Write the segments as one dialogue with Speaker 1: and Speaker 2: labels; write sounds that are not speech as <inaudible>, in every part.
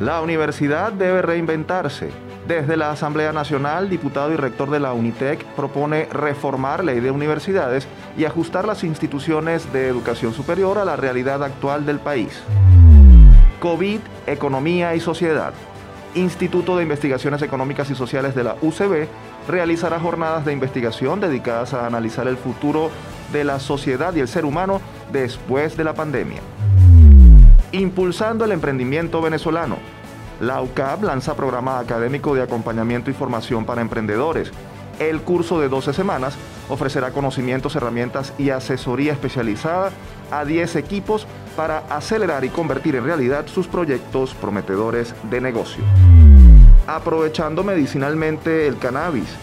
Speaker 1: La universidad debe reinventarse. Desde la Asamblea Nacional, diputado y rector de la UNITEC propone reformar ley de universidades y ajustar las instituciones de educación superior a la realidad actual del país. COVID, Economía y Sociedad. Instituto de Investigaciones Económicas y Sociales de la UCB realizará jornadas de investigación dedicadas a analizar el futuro de la sociedad y el ser humano después de la pandemia. Impulsando el emprendimiento venezolano. La UCAP lanza programa académico de acompañamiento y formación para emprendedores. El curso de 12 semanas ofrecerá conocimientos, herramientas y asesoría especializada a 10 equipos para acelerar y convertir en realidad sus proyectos prometedores de negocio. Aprovechando medicinalmente el cannabis.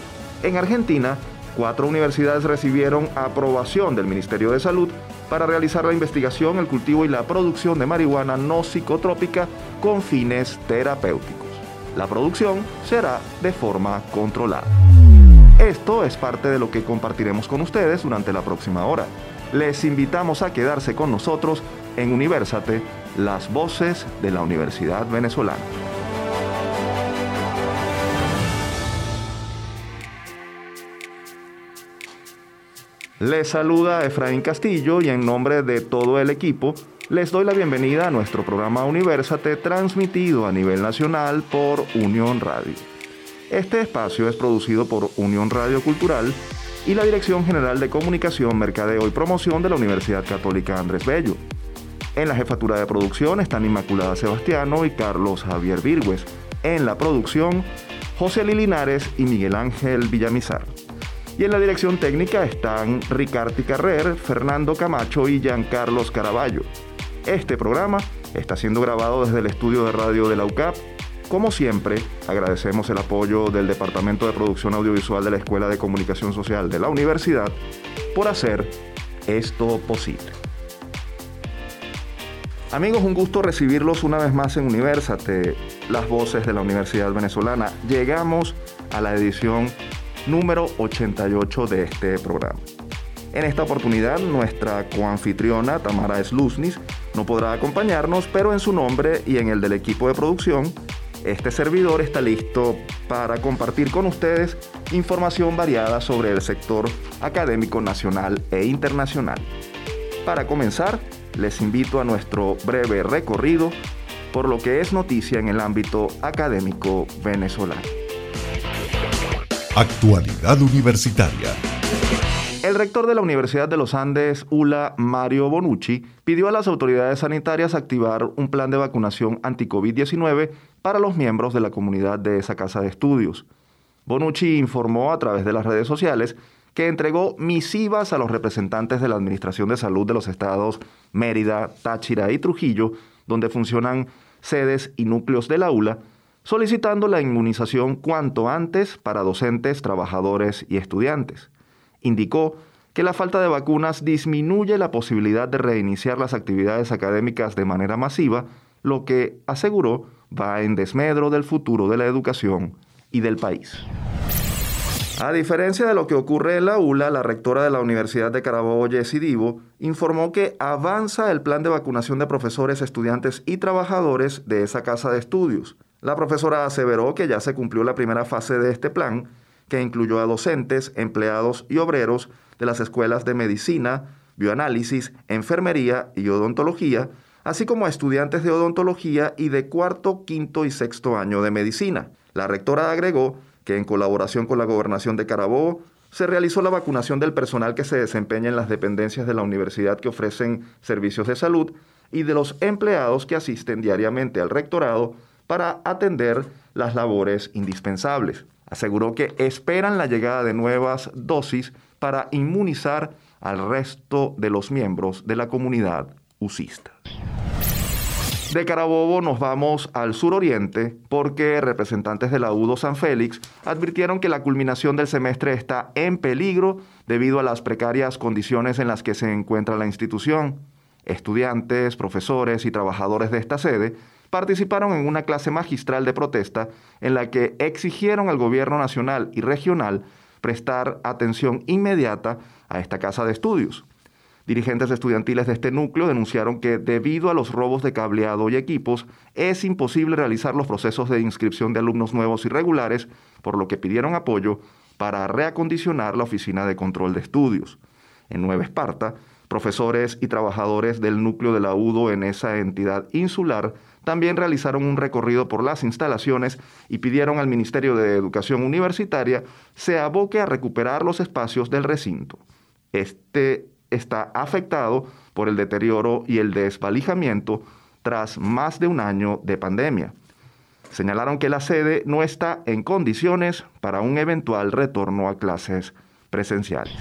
Speaker 1: En Argentina, cuatro universidades recibieron aprobación del Ministerio de Salud para realizar la investigación, el cultivo y la producción de marihuana no psicotrópica con fines terapéuticos. La producción será de forma controlada. Esto es parte de lo que compartiremos con ustedes durante la próxima hora. Les invitamos a quedarse con nosotros en Universate, las voces de la Universidad Venezolana. Les saluda Efraín Castillo y en nombre de todo el equipo les doy la bienvenida a nuestro programa Universate transmitido a nivel nacional por Unión Radio. Este espacio es producido por Unión Radio Cultural y la Dirección General de Comunicación, Mercadeo y Promoción de la Universidad Católica Andrés Bello. En la jefatura de producción están Inmaculada Sebastiano y Carlos Javier Virgües. En la producción, José Lilinares y Miguel Ángel Villamizar. Y en la dirección técnica están Ricardo Carrer, Fernando Camacho y Giancarlos Caraballo. Este programa está siendo grabado desde el estudio de radio de la UCAP. Como siempre, agradecemos el apoyo del Departamento de Producción Audiovisual de la Escuela de Comunicación Social de la Universidad por hacer esto posible. Amigos, un gusto recibirlos una vez más en Universate, las voces de la Universidad Venezolana. Llegamos a la edición número 88 de este programa. En esta oportunidad, nuestra coanfitriona Tamara Sluznis no podrá acompañarnos, pero en su nombre y en el del equipo de producción, este servidor está listo para compartir con ustedes información variada sobre el sector académico nacional e internacional. Para comenzar, les invito a nuestro breve recorrido por lo que es noticia en el ámbito académico venezolano.
Speaker 2: Actualidad Universitaria.
Speaker 1: El rector de la Universidad de los Andes, ULA, Mario Bonucci, pidió a las autoridades sanitarias activar un plan de vacunación anti-COVID-19 para los miembros de la comunidad de esa casa de estudios. Bonucci informó a través de las redes sociales que entregó misivas a los representantes de la Administración de Salud de los estados Mérida, Táchira y Trujillo, donde funcionan sedes y núcleos de la ULA, solicitando la inmunización cuanto antes para docentes, trabajadores y estudiantes. Indicó que la falta de vacunas disminuye la posibilidad de reiniciar las actividades académicas de manera masiva, lo que, aseguró, va en desmedro del futuro de la educación y del país. A diferencia de lo que ocurre en la ULA, la rectora de la Universidad de Carabobo, Jessy Divo, informó que avanza el plan de vacunación de profesores, estudiantes y trabajadores de esa casa de estudios. La profesora aseveró que ya se cumplió la primera fase de este plan, que incluyó a docentes, empleados y obreros de las escuelas de medicina, bioanálisis, enfermería y odontología, así como a estudiantes de odontología y de cuarto, quinto y sexto año de medicina. La rectora agregó que en colaboración con la gobernación de Carabobo se realizó la vacunación del personal que se desempeña en las dependencias de la universidad que ofrecen servicios de salud y de los empleados que asisten diariamente al rectorado para atender las labores indispensables. Aseguró que esperan la llegada de nuevas dosis para inmunizar al resto de los miembros de la comunidad usista. De Carabobo nos vamos al suroriente porque representantes de la UDO San Félix advirtieron que la culminación del semestre está en peligro debido a las precarias condiciones en las que se encuentra la institución. Estudiantes, profesores y trabajadores de esta sede participaron en una clase magistral de protesta en la que exigieron al gobierno nacional y regional prestar atención inmediata a esta casa de estudios. Dirigentes estudiantiles de este núcleo denunciaron que debido a los robos de cableado y equipos es imposible realizar los procesos de inscripción de alumnos nuevos y regulares, por lo que pidieron apoyo para reacondicionar la oficina de control de estudios. En Nueva Esparta, profesores y trabajadores del núcleo de la UDO en esa entidad insular también realizaron un recorrido por las instalaciones y pidieron al Ministerio de Educación Universitaria se aboque a recuperar los espacios del recinto. Este está afectado por el deterioro y el desvalijamiento tras más de un año de pandemia. Señalaron que la sede no está en condiciones para un eventual retorno a clases presenciales.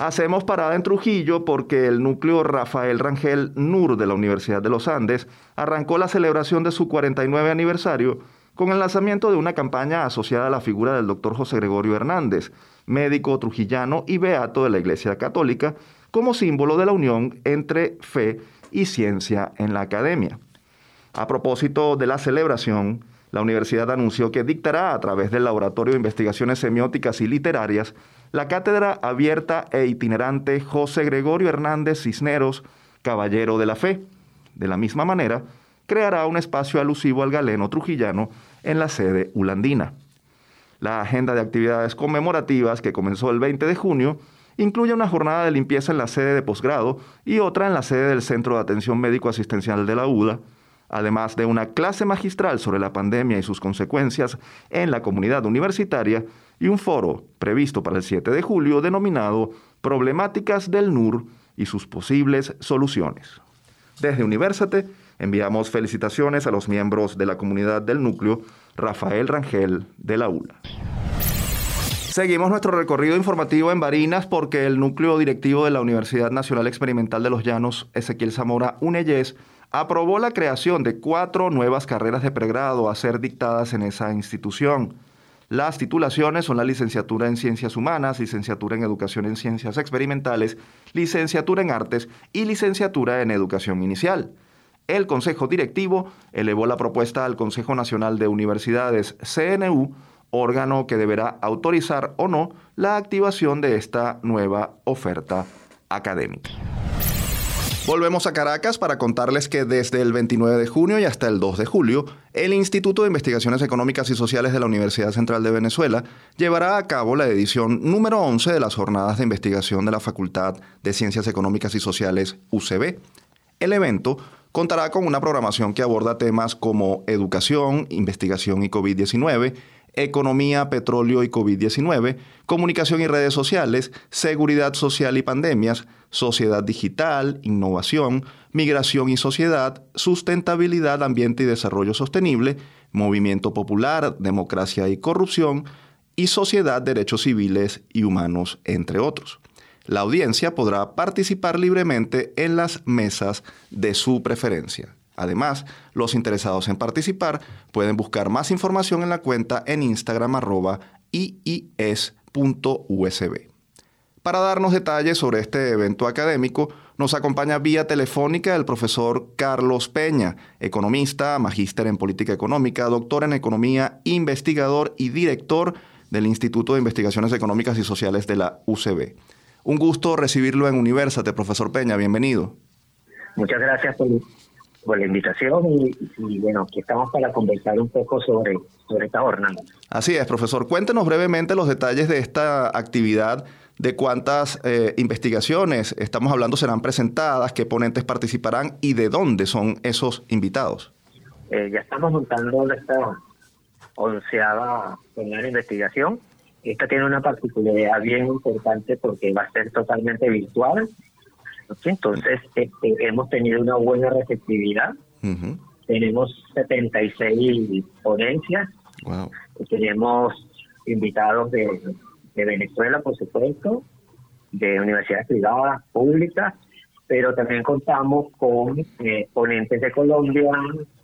Speaker 1: Hacemos parada en Trujillo porque el núcleo Rafael Rangel NUR de la Universidad de los Andes arrancó la celebración de su 49 aniversario con el lanzamiento de una campaña asociada a la figura del doctor José Gregorio Hernández, médico trujillano y beato de la Iglesia Católica, como símbolo de la unión entre fe y ciencia en la academia. A propósito de la celebración, la universidad anunció que dictará a través del Laboratorio de Investigaciones Semióticas y Literarias la cátedra abierta e itinerante José Gregorio Hernández Cisneros, Caballero de la Fe. De la misma manera, creará un espacio alusivo al galeno trujillano en la sede ulandina. La agenda de actividades conmemorativas, que comenzó el 20 de junio, incluye una jornada de limpieza en la sede de posgrado y otra en la sede del Centro de Atención Médico Asistencial de la UDA, además de una clase magistral sobre la pandemia y sus consecuencias en la comunidad universitaria y un foro previsto para el 7 de julio denominado Problemáticas del NUR y sus posibles soluciones. Desde Universate enviamos felicitaciones a los miembros de la comunidad del núcleo Rafael Rangel de la ULA. Seguimos nuestro recorrido informativo en Barinas porque el núcleo directivo de la Universidad Nacional Experimental de los Llanos, Ezequiel Zamora UNEYES, aprobó la creación de cuatro nuevas carreras de pregrado a ser dictadas en esa institución. Las titulaciones son la licenciatura en Ciencias Humanas, licenciatura en Educación en Ciencias Experimentales, licenciatura en Artes y licenciatura en Educación Inicial. El Consejo Directivo elevó la propuesta al Consejo Nacional de Universidades, CNU, órgano que deberá autorizar o no la activación de esta nueva oferta académica. Volvemos a Caracas para contarles que desde el 29 de junio y hasta el 2 de julio, el Instituto de Investigaciones Económicas y Sociales de la Universidad Central de Venezuela llevará a cabo la edición número 11 de las jornadas de investigación de la Facultad de Ciencias Económicas y Sociales UCB. El evento contará con una programación que aborda temas como educación, investigación y COVID-19, economía, petróleo y COVID-19, comunicación y redes sociales, seguridad social y pandemias, sociedad digital, innovación, migración y sociedad, sustentabilidad, ambiente y desarrollo sostenible, movimiento popular, democracia y corrupción, y sociedad, derechos civiles y humanos, entre otros. La audiencia podrá participar libremente en las mesas de su preferencia. Además, los interesados en participar pueden buscar más información en la cuenta en Instagram arroba iis.usb. Para darnos detalles sobre este evento académico, nos acompaña vía telefónica el profesor Carlos Peña, economista, magíster en política económica, doctor en economía, investigador y director del Instituto de Investigaciones Económicas y Sociales de la UCB. Un gusto recibirlo en Universate, profesor Peña, bienvenido.
Speaker 3: Muchas gracias por por la invitación y, bueno, aquí estamos para conversar un poco sobre, sobre esta jornada.
Speaker 1: Así es, profesor. Cuéntenos brevemente los detalles de esta actividad, de cuántas eh, investigaciones estamos hablando serán presentadas, qué ponentes participarán y de dónde son esos invitados.
Speaker 3: Eh, ya estamos montando esta onceava jornada de investigación. Esta tiene una particularidad bien importante porque va a ser totalmente virtual entonces, este, hemos tenido una buena receptividad. Tenemos 76 ponencias. Tenemos invitados de, Venezuela, por supuesto, de universidades privadas, públicas, pero también contamos con eh, ponentes de Colombia,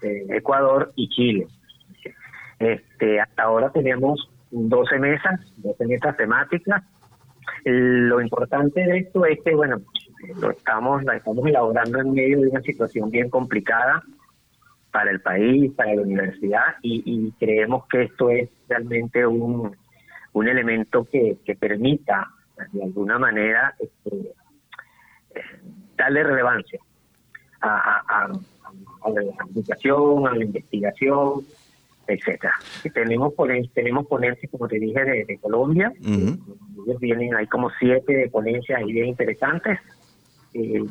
Speaker 3: Ecuador y Chile. Este, hasta ahora tenemos 12 mesas, 12 mesas temáticas. Lo importante de esto es que, bueno, lo estamos, la estamos elaborando en medio de una situación bien complicada para el país, para la universidad, y, creemos que esto es realmente un, un elemento que, que permita, de alguna manera, este, darle relevancia a, la educación, a la investigación, etcétera. tenemos tenemos ponencias, como te dije, de, Colombia. Ellos vienen, hay como siete ponencias ahí bien interesantes. Eh,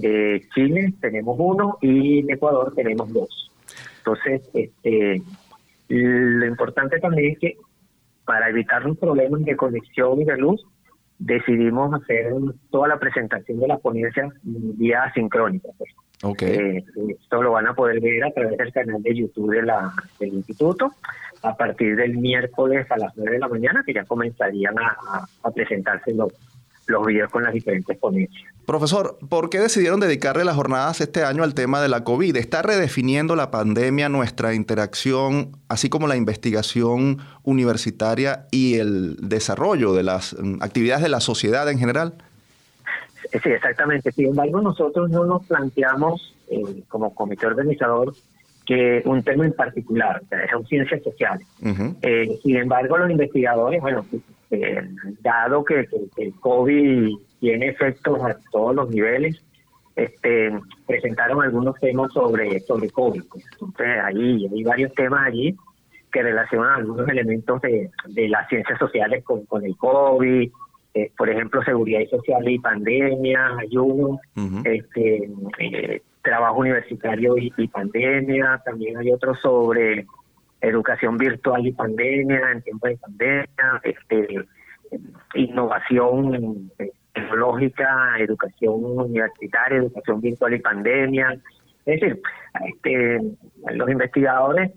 Speaker 3: de Chile tenemos uno y de Ecuador tenemos dos. Entonces, este, lo importante también es que para evitar los problemas de conexión y de luz, decidimos hacer toda la presentación de la ponencia vía sincrónica. Pues. Okay. Eh, esto lo van a poder ver a través del canal de YouTube de la, del instituto a partir del miércoles a las 9 de la mañana, que ya comenzarían a, a presentarse los, los videos con las diferentes ponencias.
Speaker 1: Profesor, ¿por qué decidieron dedicarle las jornadas este año al tema de la COVID? ¿Está redefiniendo la pandemia nuestra interacción, así como la investigación universitaria y el desarrollo de las mm, actividades de la sociedad en general?
Speaker 3: Sí, exactamente. Sin embargo, nosotros no nos planteamos eh, como comité organizador que un tema en particular, o sea, son ciencias sociales. Eh, sin embargo, los investigadores, bueno, eh, dado que, el COVID tiene efectos a todos los niveles, este, presentaron algunos temas sobre, sobre COVID. Entonces, ahí hay varios temas allí que relacionan algunos elementos de, de las ciencias sociales con, con el COVID, eh, por ejemplo, seguridad y social y pandemia, ayuno, este, eh, trabajo universitario y, pandemia, también hay otros sobre educación virtual y pandemia, en tiempos de pandemia, este, innovación tecnológica, educación universitaria, educación virtual y pandemia. Es decir, este, los investigadores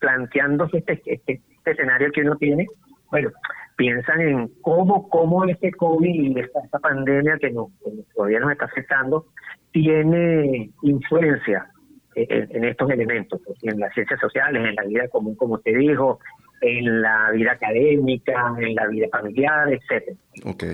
Speaker 3: planteándose este, este, este escenario que uno tiene, bueno, piensan en cómo, cómo este COVID y esta, pandemia que, nos, todavía nos está afectando tiene influencia en, estos elementos, pues, en las ciencias sociales, en la vida común, como usted dijo, en la vida académica, en la vida familiar, etcétera.
Speaker 1: Ok.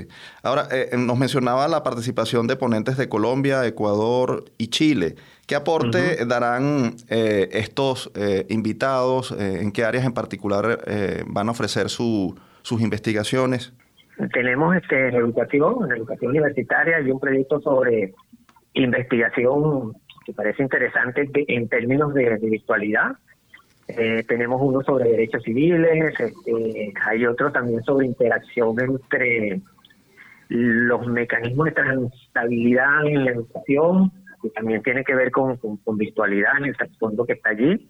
Speaker 1: Ahora, eh, eh, nos mencionaba la participación de ponentes de Colombia, Ecuador y Chile. ¿Qué aporte darán eh, estos invitados? ¿En qué áreas en particular van a ofrecer su, sus investigaciones?
Speaker 3: Tenemos este educativo, en educación universitaria, y un proyecto sobre investigación que parece interesante en términos de, virtualidad. Eh, tenemos uno sobre derechos civiles, este, hay otro también sobre interacción entre los mecanismos de transstabilidad en la educación, que también tiene que ver con, con, virtualidad en el fondo que está allí.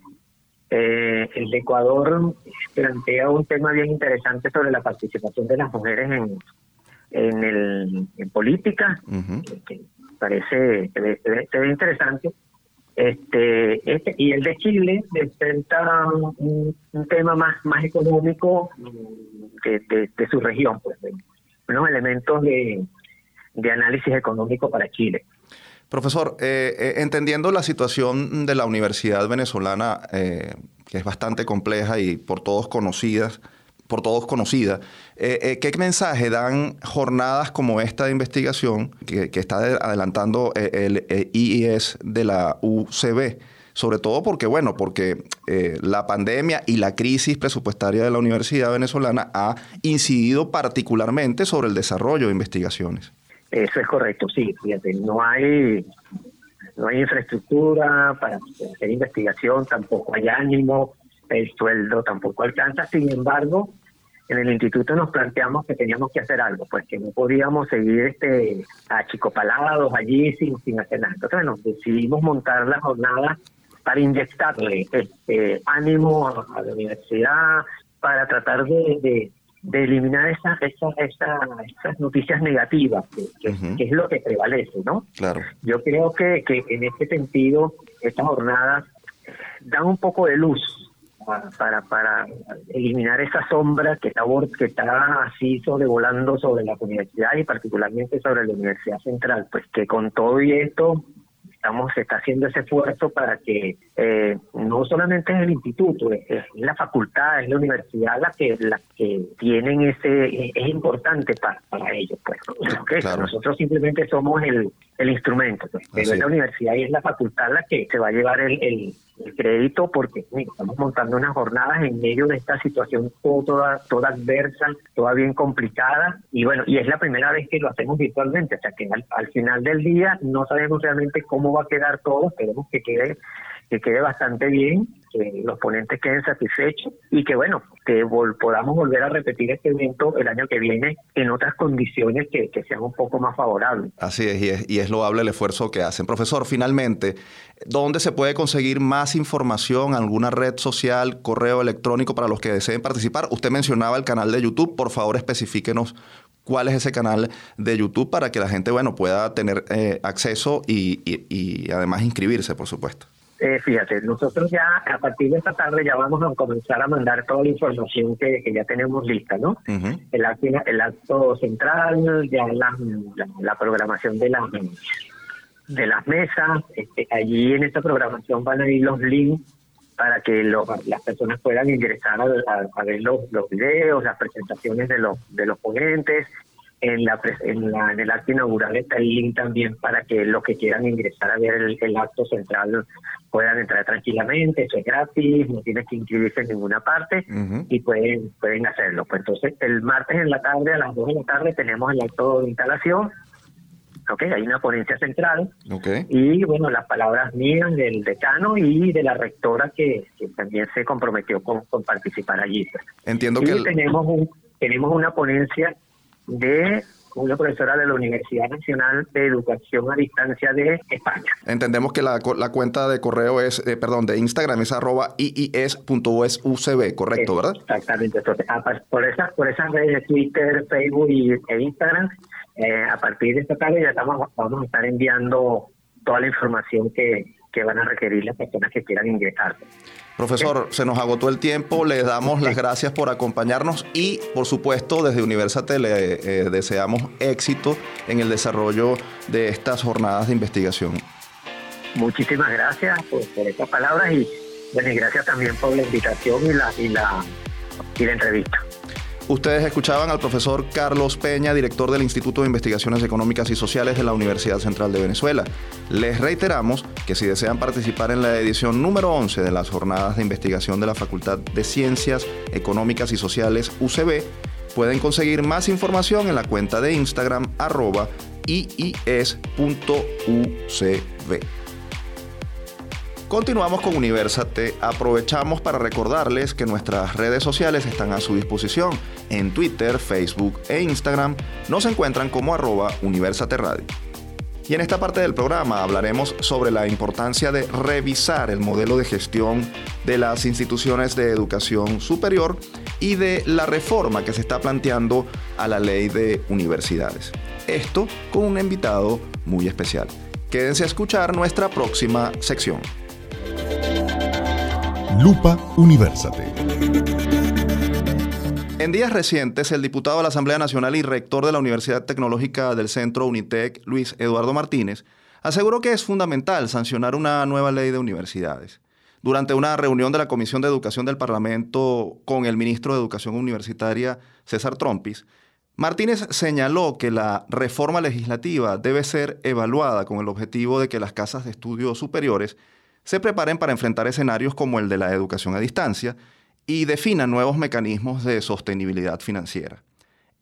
Speaker 3: Eh, el de Ecuador plantea un tema bien interesante sobre la participación de las mujeres en, en, el, en política, que parece ve, interesante. Este, este y el de Chile presenta un, tema más más económico de, de, su región, pues, unos elementos de, de análisis económico para Chile.
Speaker 1: Profesor, eh, eh, entendiendo la situación de la universidad venezolana, eh, que es bastante compleja y por todos conocidas, por todos conocida, ¿qué mensaje dan jornadas como esta de investigación que, está adelantando el, IES de la UCB? Sobre todo porque, bueno, porque la pandemia y la crisis presupuestaria de la universidad venezolana ha incidido particularmente sobre el desarrollo de investigaciones.
Speaker 3: Eso es correcto, sí, fíjate, no hay no hay infraestructura para hacer investigación, tampoco hay ánimo, el sueldo tampoco alcanza, sin embargo, en el instituto nos planteamos que teníamos que hacer algo, pues que no podíamos seguir este achicopalados allí sin, sin hacer nada. Entonces nos decidimos montar la jornada para inyectarle este ánimo a, la universidad, para tratar de eliminar esas esa, esa, esas noticias negativas, que, es lo que prevalece, ¿no?
Speaker 1: Claro.
Speaker 3: Yo creo que, que en este sentido, estas jornadas dan un poco de luz para, para eliminar esa sombra que está, que está así sobrevolando sobre la universidad y particularmente sobre la Universidad Central, pues que con todo y esto estamos se está haciendo ese esfuerzo para que eh, no solamente es el instituto, es, la facultad, es la universidad la que la que tienen ese es importante para, para ellos, pues. Nosotros simplemente somos el, el instrumento, pues. pero es. la universidad y es la facultad la que se va a llevar el, el, crédito porque estamos montando unas jornadas en medio de esta situación toda, toda adversa, toda bien complicada. Y bueno, y es la primera vez que lo hacemos virtualmente, o sea que al, final del día no sabemos realmente cómo va a quedar todo, esperemos que quede que quede bastante bien, que los ponentes queden satisfechos y que bueno, que podamos volver a repetir este evento el año que viene en otras condiciones que, sean un poco más favorables.
Speaker 1: Así es y, es, y es loable el esfuerzo que hacen. Profesor, finalmente, ¿dónde se puede conseguir más información? ¿Alguna red social, correo electrónico para los que deseen participar? Usted mencionaba el canal de YouTube, por favor especifíquenos cuál es ese canal de YouTube para que la gente, bueno, pueda tener eh, acceso y, y además inscribirse, por supuesto.
Speaker 3: Eh, fíjate, nosotros ya a partir de esta tarde ya vamos a comenzar a mandar toda la información que, ya tenemos lista, ¿no? el, acto, el acto central, ya la, la, programación de, la, de las mesas, este, allí en esta programación van a ir los links para que las personas puedan ingresar a, ver los, los videos, las presentaciones de los, de los ponentes, en, la, en, la, en el acto inaugural está el link también para que los que quieran ingresar a ver el, acto central puedan entrar tranquilamente, eso es gratis, no tienes que inscribirse en ninguna parte y pueden pueden hacerlo. Pues entonces el martes en la tarde, a las 2 de la tarde, tenemos el acto de instalación, ¿ok? Hay una ponencia central y bueno, las palabras mías del decano y de la rectora que, también se comprometió con, participar allí. Pues.
Speaker 1: Entiendo
Speaker 3: y
Speaker 1: que...
Speaker 3: tenemos, un, tenemos una ponencia de una profesora de la Universidad Nacional de Educación a Distancia de España.
Speaker 1: Entendemos que la, la cuenta de correo es, eh, perdón, de Instagram es arroba iis.usucb, correcto, ¿verdad?
Speaker 3: Exactamente. por, esas, por esas redes, Twitter, Facebook y, e Instagram, eh, a partir de esta tarde ya estamos, vamos a estar enviando toda la información que, que van a requerir las personas que quieran ingresar.
Speaker 1: Profesor, se nos agotó el tiempo, le damos las gracias por acompañarnos y, por supuesto, desde Universate le eh, deseamos éxito en el desarrollo de estas jornadas de investigación.
Speaker 3: Muchísimas gracias por, estas palabras y, bueno, gracias también por la invitación y la, y la, y la entrevista.
Speaker 1: Ustedes escuchaban al profesor Carlos Peña, director del Instituto de Investigaciones Económicas y Sociales de la Universidad Central de Venezuela. Les reiteramos que si desean participar en la edición número 11 de las jornadas de investigación de la Facultad de Ciencias Económicas y Sociales UCB, pueden conseguir más información en la cuenta de Instagram arroba iis.ucb. Continuamos con Universate. Aprovechamos para recordarles que nuestras redes sociales están a su disposición. En Twitter, Facebook e Instagram nos encuentran como arroba Universate Radio. Y en esta parte del programa hablaremos sobre la importancia de revisar el modelo de gestión de las instituciones de educación superior y de la reforma que se está planteando a la ley de universidades. Esto con un invitado muy especial. Quédense a escuchar nuestra próxima sección.
Speaker 2: Lupa Universate.
Speaker 1: En días recientes, el diputado de la Asamblea Nacional y rector de la Universidad Tecnológica del Centro Unitec, Luis Eduardo Martínez, aseguró que es fundamental sancionar una nueva ley de universidades. Durante una reunión de la Comisión de Educación del Parlamento con el ministro de Educación Universitaria, César Trompis, Martínez señaló que la reforma legislativa debe ser evaluada con el objetivo de que las casas de estudios superiores se preparen para enfrentar escenarios como el de la educación a distancia y definan nuevos mecanismos de sostenibilidad financiera.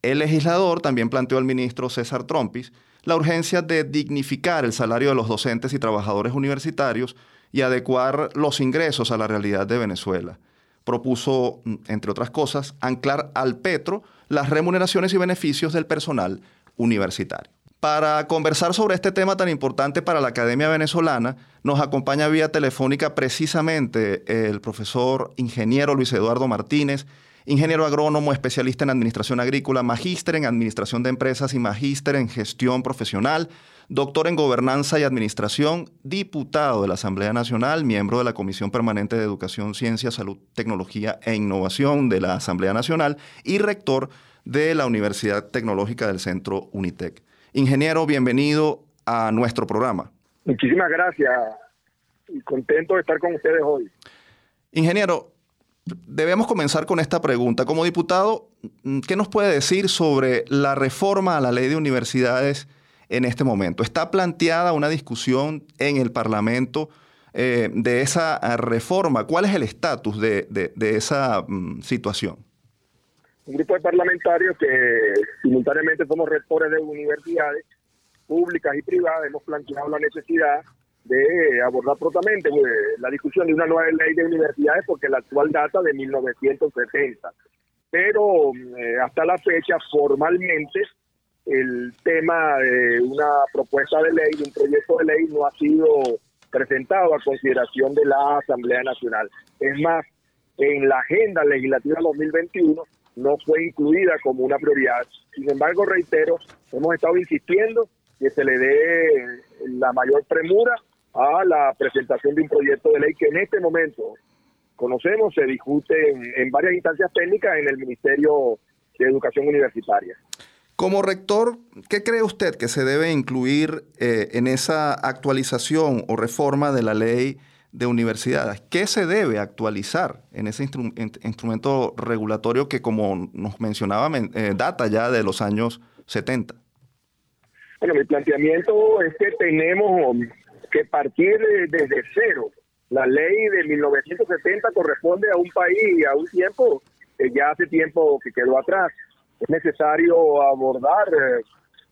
Speaker 1: El legislador también planteó al ministro César Trompis la urgencia de dignificar el salario de los docentes y trabajadores universitarios y adecuar los ingresos a la realidad de Venezuela. Propuso, entre otras cosas, anclar al Petro las remuneraciones y beneficios del personal universitario. Para conversar sobre este tema tan importante para la Academia Venezolana, nos acompaña vía telefónica precisamente el profesor ingeniero Luis Eduardo Martínez, ingeniero agrónomo, especialista en administración agrícola, magíster en administración de empresas y magíster en gestión profesional, doctor en gobernanza y administración, diputado de la Asamblea Nacional, miembro de la Comisión Permanente de Educación, Ciencia, Salud, Tecnología e Innovación de la Asamblea Nacional y rector de la Universidad Tecnológica del Centro Unitec. Ingeniero, bienvenido a nuestro programa.
Speaker 4: Muchísimas gracias y contento de estar con ustedes hoy.
Speaker 1: Ingeniero, debemos comenzar con esta pregunta. Como diputado, ¿qué nos puede decir sobre la reforma a la ley de universidades en este momento? ¿Está planteada una discusión en el Parlamento eh, de esa eh, reforma? ¿Cuál es el estatus de, esa mm, situación?
Speaker 4: Un grupo de parlamentarios que simultáneamente somos rectores de universidades públicas y privadas hemos planteado la necesidad de abordar prontamente pues, la discusión de una nueva ley de universidades porque la actual data de 1970. Pero eh, hasta la fecha formalmente el tema de una propuesta de ley, de un proyecto de ley, no ha sido presentado a consideración de la Asamblea Nacional. Es más, en la agenda legislativa 2021 no fue incluida como una prioridad. Sin embargo, reitero, hemos estado insistiendo que se le dé la mayor premura a la presentación de un proyecto de ley que en este momento conocemos, se discute en, varias instancias técnicas en el Ministerio de Educación Universitaria.
Speaker 1: Como rector, ¿qué cree usted que se debe incluir eh, en esa actualización o reforma de la ley de universidades? ¿Qué se debe actualizar en ese instrumento regulatorio que, como nos mencionaba, eh, data ya de los años 70?
Speaker 4: Bueno, mi planteamiento es que tenemos que partir desde cero. La ley de 1970 corresponde a un país y a un tiempo que ya hace tiempo que quedó atrás. Es necesario abordar eh,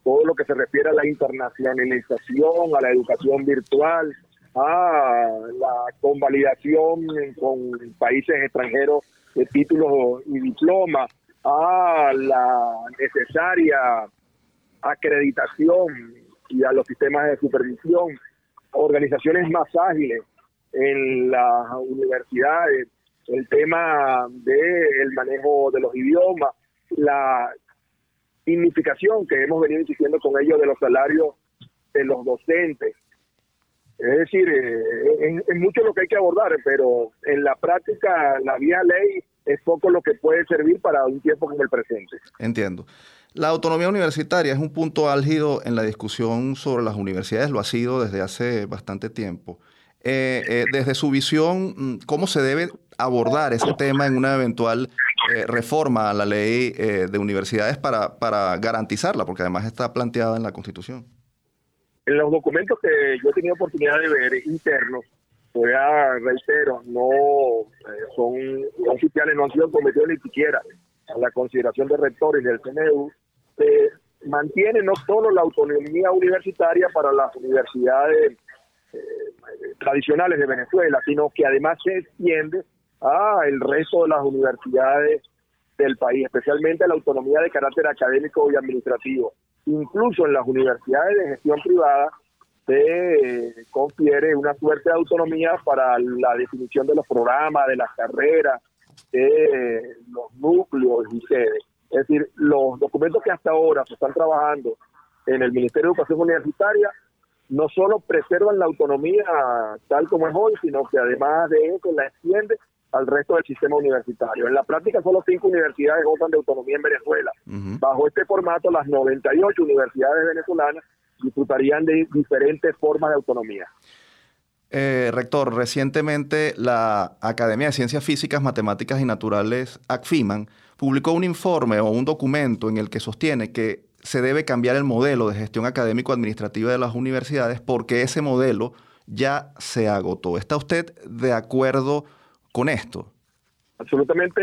Speaker 4: todo lo que se refiere a la internacionalización, a la educación virtual, a la convalidación con países extranjeros de títulos y diplomas, a la necesaria acreditación y a los sistemas de supervisión. Organizaciones más ágiles en las universidades, el tema del manejo de los idiomas, la significación que hemos venido insistiendo con ellos de los salarios de los docentes. Es decir, eh, es, mucho lo que hay que abordar, pero en la práctica la vía ley es poco lo que puede servir para un tiempo como el presente.
Speaker 1: Entiendo. La autonomía universitaria es un punto álgido en la discusión sobre las universidades, lo ha sido desde hace bastante tiempo. Eh, eh, desde su visión, mm, ¿cómo se debe abordar ese tema en una eventual eh, reforma a la ley de universidades para, para garantizarla? Porque además está planteada en la Constitución.
Speaker 4: En los documentos que yo he tenido oportunidad de ver internos, todavía reitero, no son oficiales, no han sido cometidos ni siquiera a la consideración de rectores del CNU, se mantiene no solo la autonomía universitaria para las universidades eh, tradicionales de Venezuela, sino que además se extiende a el resto de las universidades del país, especialmente la autonomía de carácter académico y administrativo. Incluso en las universidades de gestión privada se confiere una suerte de autonomía para la definición de los programas, de las carreras, de los núcleos y sedes. Es decir, los documentos que hasta ahora se están trabajando en el Ministerio de Educación Universitaria no solo preservan la autonomía tal como es hoy, sino que además de eso la extiende al resto del sistema universitario. En la práctica, solo cinco universidades gozan de autonomía en Venezuela. Bajo este formato, las 98 universidades venezolanas disfrutarían de diferentes formas de autonomía.
Speaker 1: Eh, rector, recientemente la Academia de Ciencias Físicas, Matemáticas y Naturales, ACFIMAN, publicó un informe o un documento en el que sostiene que se debe cambiar el modelo de gestión académico-administrativa de las universidades porque ese modelo ya se agotó. ¿Está usted de acuerdo con esto?
Speaker 4: Absolutamente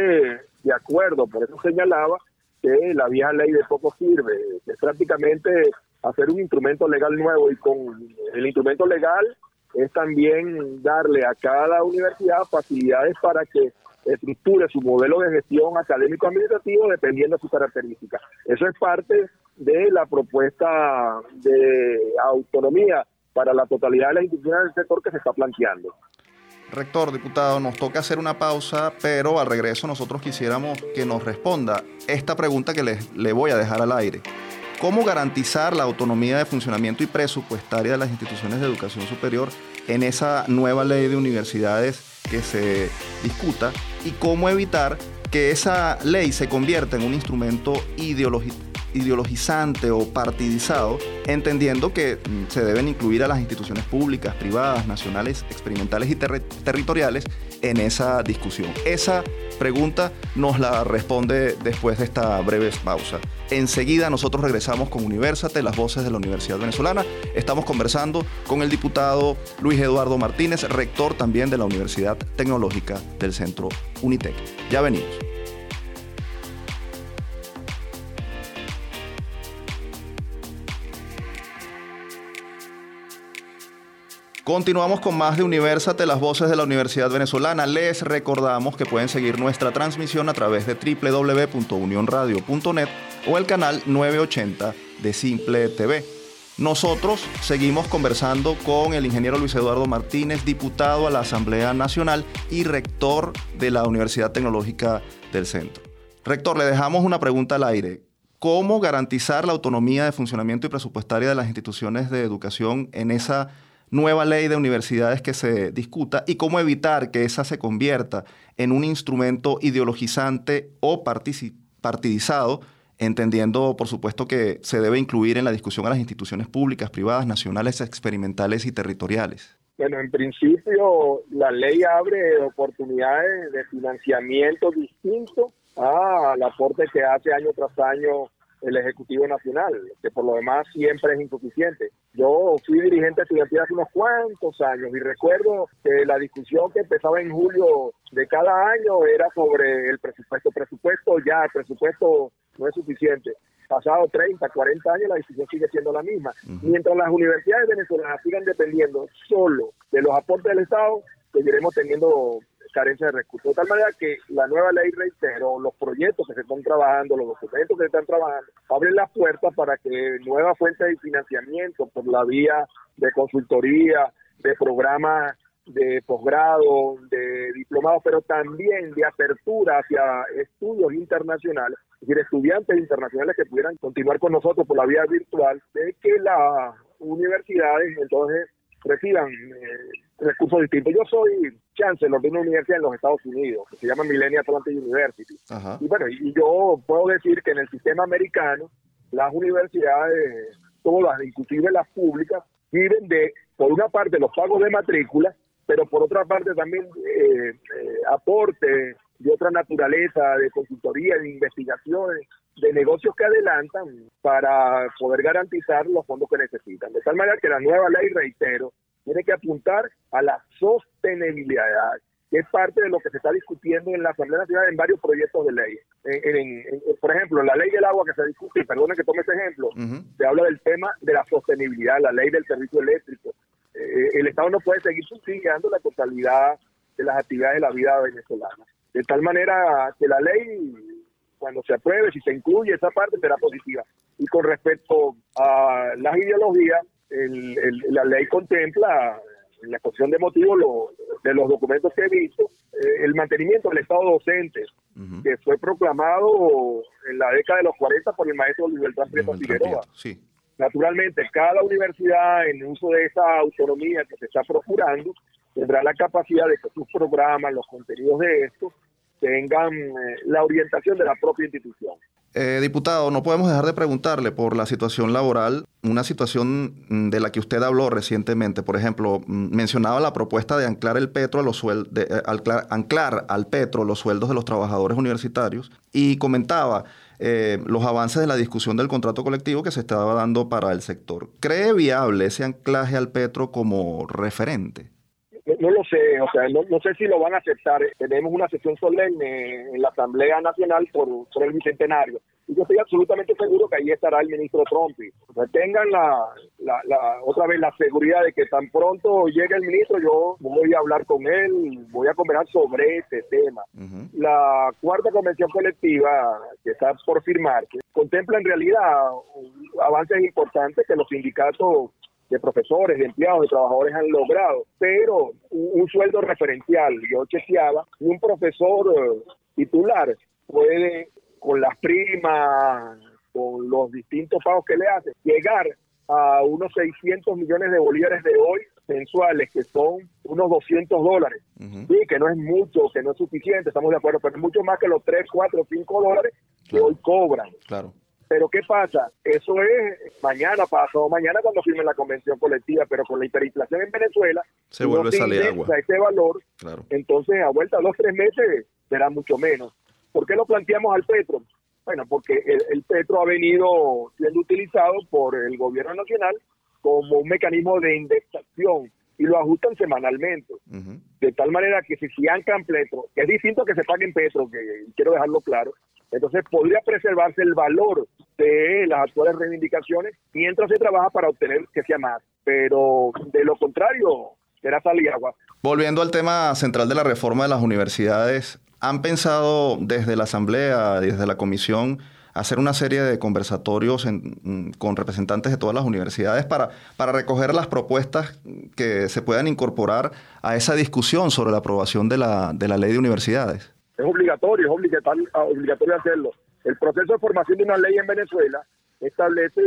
Speaker 4: de acuerdo, por eso señalaba que la vieja ley de poco sirve, es prácticamente hacer un instrumento legal nuevo y con el instrumento legal es también darle a cada universidad facilidades para que estructure su modelo de gestión académico-administrativo dependiendo de sus características. Eso es parte de la propuesta de autonomía para la totalidad de las instituciones del sector que se está planteando.
Speaker 1: Rector, diputado, nos toca hacer una pausa, pero al regreso nosotros quisiéramos que nos responda esta pregunta que le, le voy a dejar al aire. ¿Cómo garantizar la autonomía de funcionamiento y presupuestaria de las instituciones de educación superior en esa nueva ley de universidades que se discuta? ¿Y cómo evitar que esa ley se convierta en un instrumento ideologizante o partidizado, entendiendo que mm, se deben incluir a las instituciones públicas, privadas, nacionales, experimentales y territoriales en esa discusión. Esa pregunta nos la responde después de esta breve pausa. Enseguida nosotros regresamos con Universate, las voces de la Universidad Venezolana. Estamos conversando con el diputado Luis Eduardo Martínez, rector también de la Universidad Tecnológica del Centro Unitec. Ya venimos. Continuamos con más de Universate, las voces de la Universidad Venezolana. Les recordamos que pueden seguir nuestra transmisión a través de www.unionradio.net o el canal 980 de Simple TV. Nosotros seguimos conversando con el ingeniero Luis Eduardo Martínez, diputado a la Asamblea Nacional y rector de la Universidad Tecnológica del Centro. Rector, le dejamos una pregunta al aire. ¿Cómo garantizar la autonomía de funcionamiento y presupuestaria de las instituciones de educación en esa nueva ley de universidades que se discuta y cómo evitar que esa se convierta en un instrumento ideologizante o partidizado, entendiendo, por supuesto, que se debe incluir en la discusión a las instituciones públicas, privadas, nacionales, experimentales y territoriales.
Speaker 4: Bueno, en principio la ley abre oportunidades de financiamiento distinto al aporte que hace año tras año el Ejecutivo Nacional, que por lo demás siempre es insuficiente. Yo fui dirigente estudiantil hace unos cuantos años y recuerdo que la discusión que empezaba en julio de cada año era sobre el presupuesto. Presupuesto ya, el presupuesto no es suficiente. Pasado 30, 40 años la discusión sigue siendo la misma. Mientras las universidades venezolanas sigan dependiendo solo de los aportes del Estado, seguiremos teniendo carencia de recursos. De tal manera que la nueva ley, reitero, los proyectos que se están trabajando, los documentos que se están trabajando, abren las puertas para que nuevas fuentes de financiamiento por la vía de consultoría, de programas de posgrado, de diplomados, pero también de apertura hacia estudios internacionales, es decir, estudiantes internacionales que pudieran continuar con nosotros por la vía virtual, de que las universidades entonces reciban eh, recursos distintos. Yo soy chancellor de una universidad en los Estados Unidos, que se llama Millennium Atlantic University. Y bueno, y yo puedo decir que en el sistema americano, las universidades, todas, inclusive las públicas, viven de, por una parte, los pagos de matrícula, pero por otra parte también eh, eh, aporte de otra naturaleza, de consultoría, de investigaciones, de negocios que adelantan para poder garantizar los fondos que necesitan. De tal manera que la nueva ley, reitero, tiene que apuntar a la sostenibilidad, que es parte de lo que se está discutiendo en la Asamblea Nacional en varios proyectos de ley. por ejemplo, la ley del agua que se discute, y perdone que tome ese ejemplo, se habla del tema de la sostenibilidad, la ley del servicio eléctrico. Eh, el Estado no puede seguir subsidiando la totalidad de las actividades de la vida venezolana. De tal manera que la ley, cuando se apruebe, si se incluye esa parte, será positiva. Y con respecto a las ideologías, la ley contempla en la exposición de motivos de los documentos que he visto, eh, el mantenimiento del Estado docente, que fue proclamado en la década de los 40 por el maestro Beltrán Prieto Figueroa. Naturalmente, cada universidad, en uso de esa autonomía que se está procurando, tendrá la capacidad de que sus programas, los contenidos de estos, tengan eh, la orientación de la propia institución.
Speaker 1: Eh, diputado, no podemos dejar de preguntarle por la situación laboral, una situación mm, de la que usted habló recientemente. Por ejemplo, mm, mencionaba la propuesta de anclar el petro a los de, eh, anclar, al petro los sueldos de los trabajadores universitarios y comentaba los avances de la discusión del contrato colectivo que se estaba dando para el sector. ¿Cree viable ese anclaje al petro como referente?
Speaker 4: No lo sé, o sea, no, no, sé si lo van a aceptar. Tenemos una sesión solemne en la Asamblea Nacional por, por el Bicentenario. Y yo estoy absolutamente seguro que ahí estará el ministro Trump. O sea, tengan la, la, la, otra vez la seguridad de que tan pronto llegue el ministro, yo voy a hablar con él, voy a conversar sobre este tema. La cuarta convención colectiva que está por firmar contempla en realidad avances importantes que los sindicatos de profesores, de empleados, de trabajadores han logrado, pero un, sueldo referencial, yo chequeaba, un profesor eh, titular puede, con las primas, con los distintos pagos que le hace, llegar a unos 600 millones de bolívares de hoy mensuales, que son unos 200 dólares. Sí, que no es mucho, que no es suficiente, estamos de acuerdo, pero es mucho más que los 3, 4, 5 dólares que hoy cobran.
Speaker 1: Claro.
Speaker 4: Pero ¿qué pasa? Eso es mañana, pasado mañana cuando firmen la convención colectiva, pero con la hiperinflación en Venezuela,
Speaker 1: se vuelve
Speaker 4: no
Speaker 1: a salir agua.
Speaker 4: ese valor,
Speaker 1: Claro.
Speaker 4: entonces a vuelta a los tres meses será mucho menos. ¿Por qué lo planteamos al petro? Bueno, porque el, el petro ha venido siendo utilizado por el gobierno nacional como un mecanismo de indexación y lo ajustan semanalmente. De tal manera que si se anclan petro, que es distinto que se paguen petro, que quiero dejarlo claro, entonces podría preservarse el valor de las actuales reivindicaciones mientras se trabaja para obtener que sea más. Pero de lo contrario, será sal y agua.
Speaker 1: Volviendo al tema central de la reforma de las universidades, ¿han pensado desde la Asamblea, desde la Comisión, hacer una serie de conversatorios en- mm, con representantes de todas las universidades para, para recoger las propuestas que se puedan incorporar a esa discusión sobre la aprobación de la, de la ley de universidades?
Speaker 4: Es obligatorio, es obligatorio, obligatorio hacerlo. El proceso de formación de una ley en Venezuela establece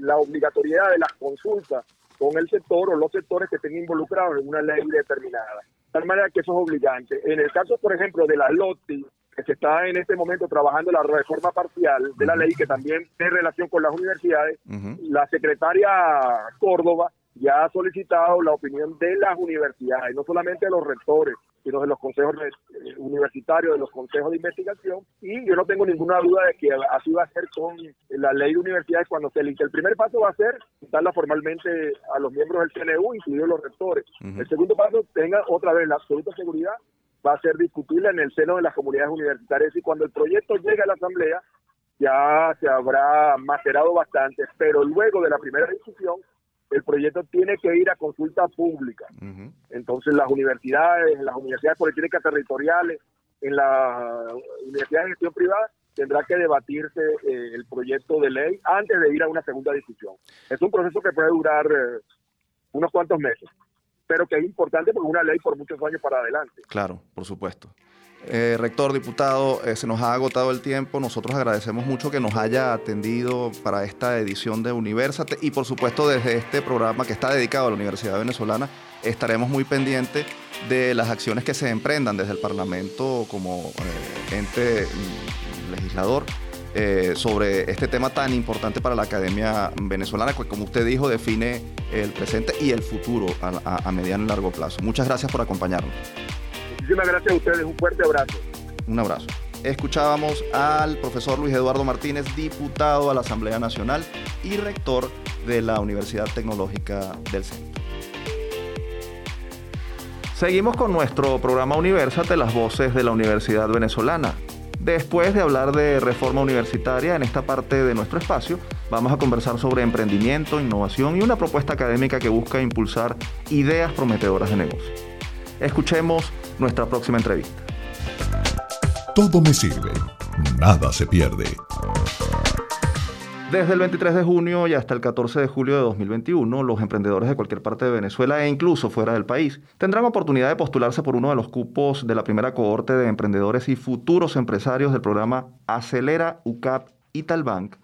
Speaker 4: la obligatoriedad de las consultas con el sector o los sectores que estén involucrados en una ley determinada. De tal manera que eso es obligante. En el caso, por ejemplo, de la LOTI, que se está en este momento trabajando la reforma parcial de la ley, que también tiene relación con las universidades, la secretaria Córdoba ya ha solicitado la opinión de las universidades, no solamente de los rectores, sino de los consejos eh, universitarios, de los consejos de investigación, y yo no tengo ninguna duda de que así va a ser con la ley de universidades cuando se elige. El primer paso va a ser darla formalmente a los miembros del CNU, incluidos los rectores. El segundo paso, tenga otra vez la absoluta seguridad, va a ser discutible en el seno de las comunidades universitarias y cuando el proyecto llegue a la Asamblea, ya se habrá macerado bastante, pero luego de la primera discusión, el proyecto tiene que ir a consulta pública. Entonces las universidades, las universidades politécnicas territoriales, en las universidades de gestión privada, tendrá que debatirse eh, el proyecto de ley antes de ir a una segunda discusión. Es un proceso que puede durar eh, unos cuantos meses, pero que es importante porque es una ley por muchos años para adelante.
Speaker 1: Claro, por supuesto. Eh, rector, diputado, eh, se nos ha agotado el tiempo. Nosotros agradecemos mucho que nos haya atendido para esta edición de Universate y por supuesto desde este programa que está dedicado a la Universidad Venezolana estaremos muy pendientes de las acciones que se emprendan desde el Parlamento como eh, ente mm, legislador sobre este tema tan importante para la academia venezolana, que como usted dijo define el presente y el futuro a mediano y largo plazo. Muchas gracias por acompañarnos.
Speaker 4: Muchísimas gracias a ustedes, un fuerte abrazo.
Speaker 1: Un abrazo. Escuchábamos al profesor Luis Eduardo Martínez, diputado a la Asamblea Nacional y rector de la Universidad Tecnológica del Centro. Seguimos con nuestro programa Universate, las voces de la Universidad Venezolana. Después de hablar de reforma universitaria en esta parte de nuestro espacio, vamos a conversar sobre emprendimiento, innovación y una propuesta académica que busca impulsar ideas prometedoras de negocio. Escuchemos nuestra próxima entrevista.
Speaker 2: Todo me sirve. Nada se pierde.
Speaker 1: Desde el 23 de junio y hasta el 14 de julio de 2021, los emprendedores de cualquier parte de Venezuela e incluso fuera del país tendrán oportunidad de postularse por uno de los cupos de la primera cohorte de emprendedores y futuros empresarios del programa Acelera UCAP Italbank,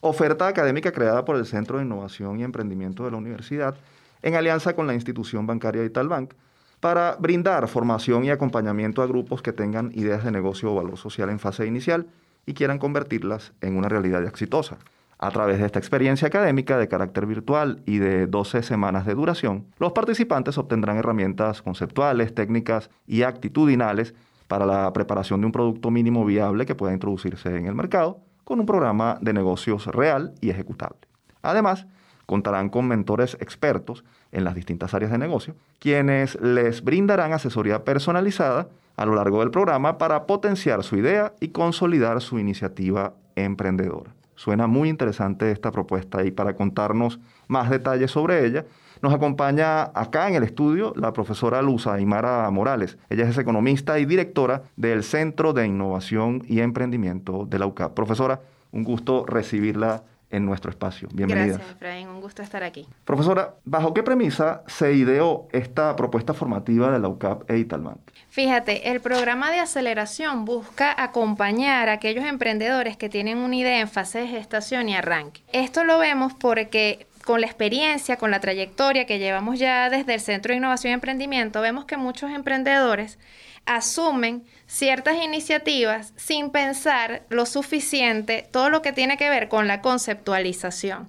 Speaker 1: oferta académica creada por el Centro de Innovación y Emprendimiento de la Universidad en alianza con la institución bancaria Italbank para brindar formación y acompañamiento a grupos que tengan ideas de negocio o valor social en fase inicial y quieran convertirlas en una realidad exitosa. A través de esta experiencia académica de carácter virtual y de 12 semanas de duración, los participantes obtendrán herramientas conceptuales, técnicas y actitudinales para la preparación de un producto mínimo viable que pueda introducirse en el mercado con un programa de negocios real y ejecutable. Además, contarán con mentores expertos en las distintas áreas de negocio, quienes les brindarán asesoría personalizada a lo largo del programa para potenciar su idea y consolidar su iniciativa emprendedora. Suena muy interesante esta propuesta y para contarnos más detalles sobre ella, nos acompaña acá en el estudio la profesora Luz Aymara Morales. Ella es economista y directora del Centro de Innovación y Emprendimiento de la UCAP. Profesora, un gusto recibirla en nuestro espacio. Bienvenida.
Speaker 5: Gracias, Efraín. Un gusto estar aquí.
Speaker 1: Profesora, ¿bajo qué premisa se ideó esta propuesta formativa de la UCAP e Italbank?
Speaker 5: Fíjate, el programa de aceleración busca acompañar a aquellos emprendedores que tienen una idea en fase de gestación y arranque. Esto lo vemos porque con la experiencia, con la trayectoria que llevamos ya desde el Centro de Innovación y Emprendimiento, vemos que muchos emprendedores asumen ciertas iniciativas sin pensar lo suficiente todo lo que tiene que ver con la conceptualización.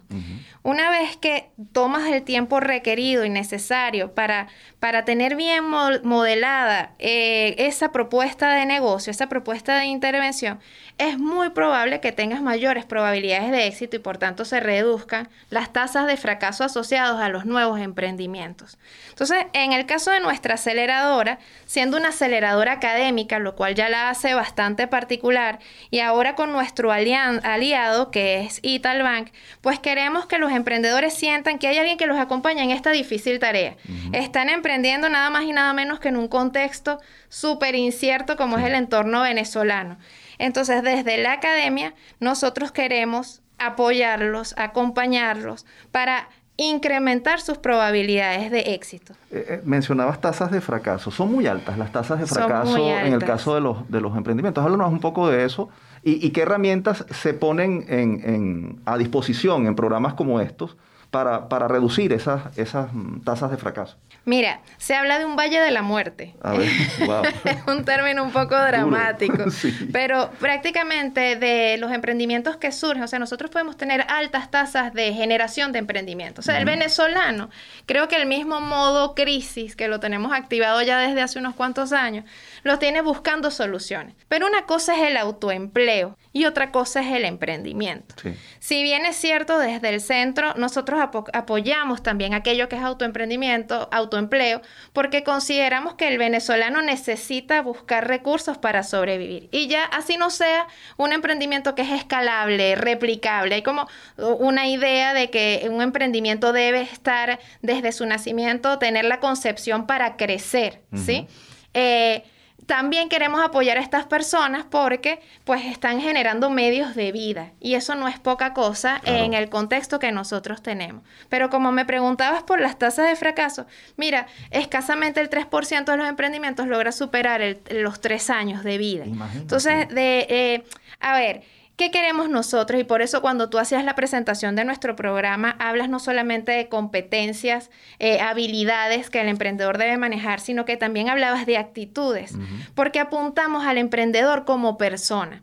Speaker 5: Una vez que tomas el tiempo requerido y necesario para, para tener bien modelada eh, esa propuesta de negocio, esa propuesta de intervención, es muy probable que tengas mayores probabilidades de éxito y por tanto se reduzcan las tasas de fracaso asociados a los nuevos emprendimientos. Entonces, en el caso de nuestra aceleradora, siendo una aceleradora académica, lo cual ya la hace bastante particular, y ahora con nuestro aliado, que es Italbank, pues queremos que los emprendedores sientan que hay alguien que los acompaña en esta difícil tarea. Están emprendiendo nada más y nada menos que en un contexto súper incierto como es el entorno venezolano. Entonces, desde la academia, nosotros queremos apoyarlos, acompañarlos para incrementar sus probabilidades de éxito.
Speaker 1: Eh, eh, mencionabas tasas de fracaso. Son muy altas las tasas de fracaso en el caso de los, de los emprendimientos. Háblanos un poco de eso y, qué herramientas se ponen a disposición en programas como estos para, para reducir esas, esas mm, tasas de fracaso?
Speaker 5: Mira, se habla de un valle de la muerte. A ver, wow. es <laughs> un término un poco dramático, <laughs> pero prácticamente de los emprendimientos que surgen, o sea, nosotros podemos tener altas tasas de generación de emprendimientos. O sea, el venezolano, creo que el mismo modo crisis que lo tenemos activado ya desde hace unos cuantos años, lo tiene buscando soluciones. Pero una cosa es el autoempleo y otra cosa es el emprendimiento. Si bien es cierto, desde el centro nosotros apoyamos también aquello que es autoemprendimiento, autoempleo, porque consideramos que el venezolano necesita buscar recursos para sobrevivir. Y ya así no sea un emprendimiento que es escalable, replicable. Hay como una idea de que un emprendimiento debe estar desde su nacimiento, tener la concepción para crecer, ¿sí? Eh, también queremos apoyar a estas personas porque pues están generando medios de vida y eso no es poca cosa en el contexto que nosotros tenemos. Pero como me preguntabas por las tasas de fracaso, mira, escasamente el 3% de los emprendimientos logra superar los tres años de vida. Entonces, de, eh, a ver, ¿Qué queremos nosotros? Y por eso cuando tú hacías la presentación de nuestro programa, hablas no solamente de competencias, eh, habilidades que el emprendedor debe manejar, sino que también hablabas de actitudes, porque apuntamos al emprendedor como persona.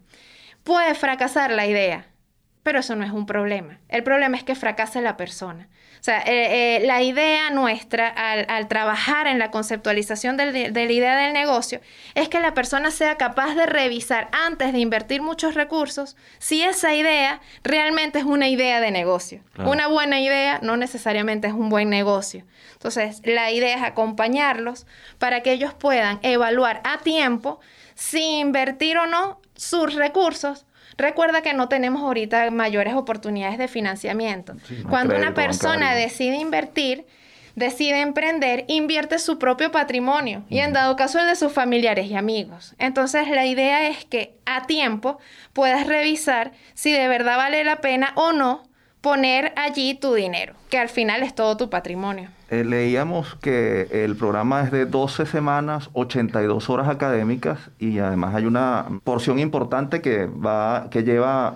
Speaker 5: Puede fracasar la idea, pero eso no es un problema. El problema es que fracase la persona. Sea, eh, eh, la idea nuestra al, trabajar en la conceptualización de la idea del negocio es que la persona sea capaz de revisar antes de invertir muchos recursos si esa idea realmente es una idea de negocio. Una buena idea no necesariamente es un buen negocio. Entonces, la idea es acompañarlos para que ellos puedan evaluar a tiempo si invertir o no sus recursos Recuerda que no tenemos ahorita mayores oportunidades de financiamiento. Cuando una persona decide invertir, decide emprender, invierte su propio patrimonio y en dado caso el de sus familiares y amigos. Entonces la idea es que a tiempo puedas revisar si de verdad vale la pena o no poner allí tu dinero, que al final es todo tu patrimonio.
Speaker 1: Eh, leíamos que el programa es de 12 semanas, 82 horas académicas y además hay una porción importante que va que lleva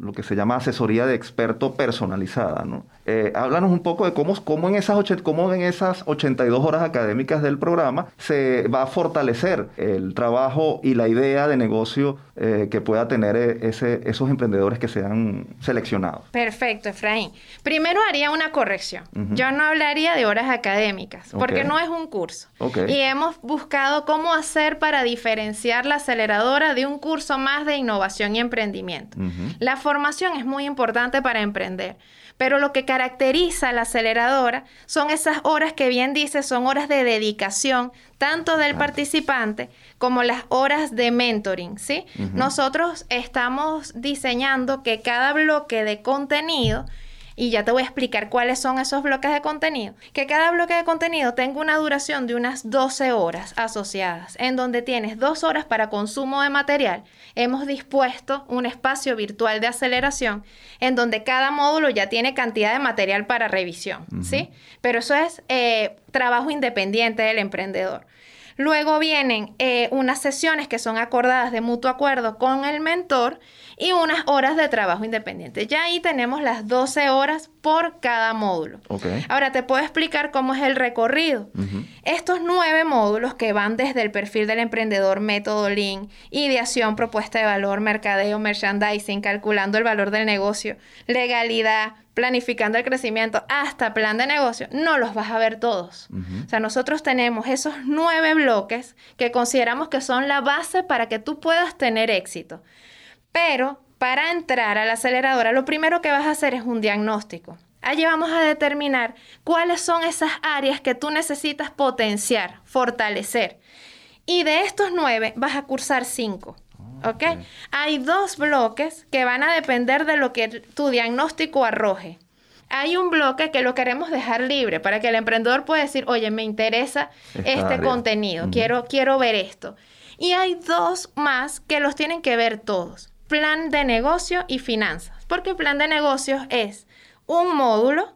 Speaker 1: lo que se llama asesoría de experto personalizada, ¿no? Eh, háblanos un poco de cómo, cómo, en esas cómo en esas 82 horas académicas del programa se va a fortalecer el trabajo y la idea de negocio eh, que pueda tener ese, esos emprendedores que sean seleccionados.
Speaker 5: Perfecto, Efraín. Primero haría una corrección. Yo no hablaría de horas académicas, porque no es un curso. Y hemos buscado cómo hacer para diferenciar la aceleradora de un curso más de innovación y emprendimiento. La formación es muy importante para emprender. Pero lo que caracteriza a la aceleradora son esas horas que bien dice, son horas de dedicación, tanto del participante como las horas de mentoring, ¿sí? Nosotros estamos diseñando que cada bloque de contenido y ya te voy a explicar cuáles son esos bloques de contenido. Que cada bloque de contenido tenga una duración de unas 12 horas asociadas, en donde tienes dos horas para consumo de material. Hemos dispuesto un espacio virtual de aceleración en donde cada módulo ya tiene cantidad de material para revisión, ¿sí? Pero eso es eh, trabajo independiente del emprendedor. Luego vienen eh, unas sesiones que son acordadas de mutuo acuerdo con el mentor y unas horas de trabajo independiente. Ya ahí tenemos las 12 horas por cada módulo. Ahora te puedo explicar cómo es el recorrido. Estos nueve módulos que van desde el perfil del emprendedor, método Lean, ideación, propuesta de valor, mercadeo, merchandising, calculando el valor del negocio, legalidad, planificando el crecimiento hasta plan de negocio, no los vas a ver todos. O sea, nosotros tenemos esos nueve bloques que consideramos que son la base para que tú puedas tener éxito. Pero para entrar a la aceleradora, lo primero que vas a hacer es un diagnóstico. Allí vamos a determinar cuáles son esas áreas que tú necesitas potenciar, fortalecer. Y de estos nueve vas a cursar cinco. ¿Ok? Hay dos bloques que van a depender de lo que tu diagnóstico arroje. Hay un bloque que lo queremos dejar libre para que el emprendedor pueda decir, oye, me interesa este contenido, quiero, quiero ver esto. Y hay dos más que los tienen que ver todos. Plan de negocio y finanzas. Porque plan de negocios es un módulo,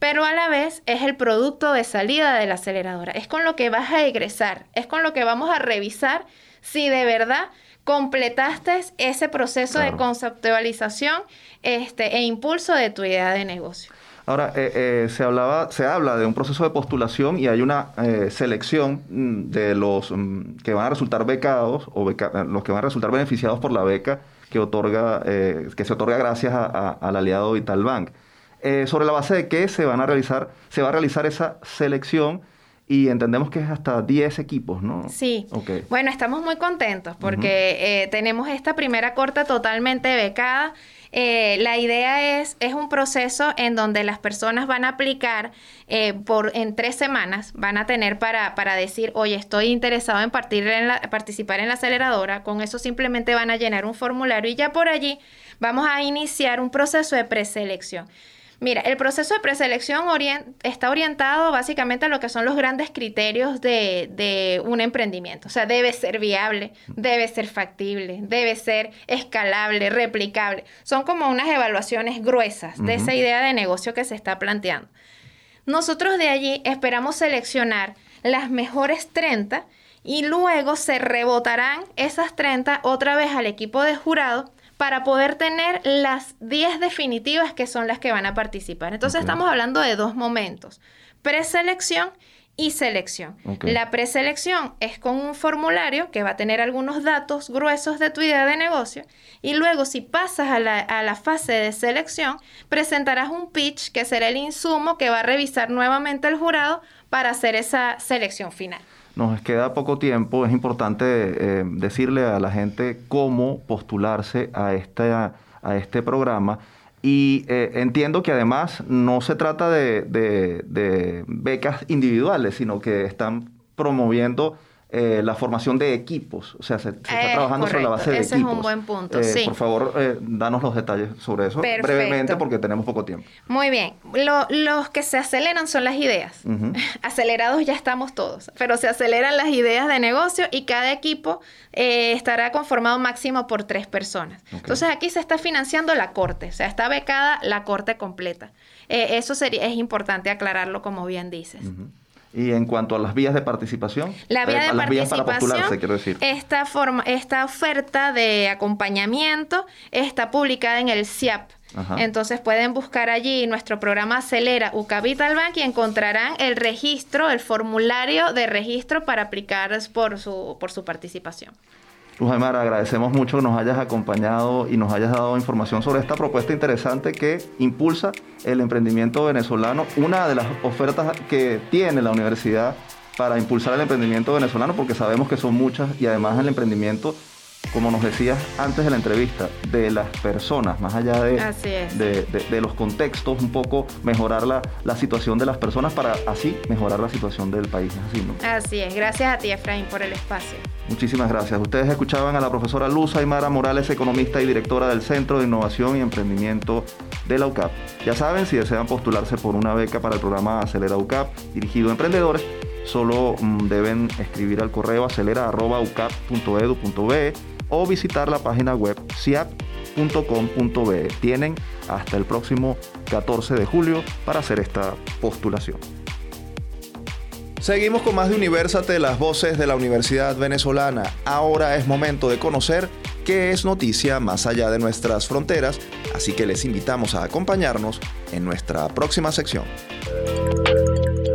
Speaker 5: pero a la vez es el producto de salida de la aceleradora. Es con lo que vas a egresar, es con lo que vamos a revisar si de verdad completaste ese proceso de conceptualización este, e impulso de tu idea de negocio.
Speaker 1: Ahora, eh, eh, se, hablaba, se habla de un proceso de postulación y hay una eh, selección mm, de los mm, que van a resultar becados o los que van a resultar beneficiados por la beca que, otorga, que se otorga gracias al aliado Vitalbank. sobre la base de qué se van a realizar, se va a realizar esa selección y entendemos que es hasta 10 equipos, ¿no?
Speaker 5: Sí. Bueno, estamos muy contentos porque eh, tenemos esta primera corta totalmente becada. Eh, la idea es, es un proceso en donde las personas van a aplicar eh, por, en tres semanas, van a tener para, para decir, oye, estoy interesado en, partir en la, participar en la aceleradora, con eso simplemente van a llenar un formulario y ya por allí vamos a iniciar un proceso de preselección. Mira, el proceso de preselección está orientado básicamente a lo que son los grandes criterios de, un emprendimiento. O sea, debe ser viable, debe ser factible, debe ser escalable, replicable. Son como unas evaluaciones gruesas de esa idea de negocio que se está planteando. Nosotros de allí esperamos seleccionar las mejores 30 y luego se rebotarán esas 30 otra vez al equipo de jurado para poder tener las 10 definitivas que son las que van a participar. Entonces estamos hablando de dos momentos, preselección y selección. La preselección es con un formulario que va a tener algunos datos gruesos de tu idea de negocio y luego si pasas a la, a la, fase de selección, presentarás un pitch que será el insumo que va a revisar nuevamente el jurado para hacer esa selección final
Speaker 1: nos queda poco tiempo, es importante eh, decirle a la gente cómo postularse a, a este programa. Y eh, entiendo que además no se trata de becas individuales, sino que están promoviendo eh, la formación de equipos. O sea, se, está trabajando sobre la base de
Speaker 5: Ese
Speaker 1: equipos.
Speaker 5: es un buen punto,
Speaker 1: eh, Por favor, eh, danos los detalles sobre eso brevemente porque tenemos poco tiempo.
Speaker 5: Muy bien. los que se aceleran son las ideas. <laughs> Acelerados ya estamos todos, pero se aceleran las ideas de negocio y cada equipo estará conformado máximo por tres personas. Entonces aquí se está financiando la corte, o sea, está becada la corte completa. eso sería, es importante aclararlo como bien dices.
Speaker 1: Y en cuanto a las vías de participación,
Speaker 5: la vía
Speaker 1: eh,
Speaker 5: de
Speaker 1: las
Speaker 5: vías para
Speaker 1: postularse, quiero decir.
Speaker 5: Esta, forma, esta oferta de acompañamiento está publicada en el CIAP. Entonces pueden buscar allí nuestro programa Acelera Ucapital Bank y encontrarán el registro, el formulario de registro para aplicar por su, por su participación.
Speaker 1: Luz Aymar, agradecemos mucho que nos hayas acompañado y nos hayas dado información sobre esta propuesta interesante que impulsa el emprendimiento venezolano. Una de las ofertas que tiene la universidad para impulsar el emprendimiento venezolano, porque sabemos que son muchas y además el emprendimiento como nos decías antes de la entrevista, de las personas, más allá de, de, los contextos, un poco mejorar la, la, situación de las personas para así mejorar la situación del país.
Speaker 5: Así, ¿no? así es, gracias a ti Efraín por el espacio.
Speaker 1: Muchísimas gracias. Ustedes escuchaban a la profesora Luz Aymara Morales, economista y directora del Centro de Innovación y Emprendimiento de la UCAP. Ya saben, si desean postularse por una beca para el programa Acelera UCAP dirigido a emprendedores, solo mm, deben escribir al correo acelera.ucap.edu.be o visitar la página web siap.com.be. Tienen hasta el próximo 14 de julio para hacer esta postulación. Seguimos con más de Universate, las voces de la Universidad Venezolana. Ahora es momento de conocer qué es noticia más allá de nuestras fronteras, así que les invitamos a acompañarnos en nuestra próxima sección.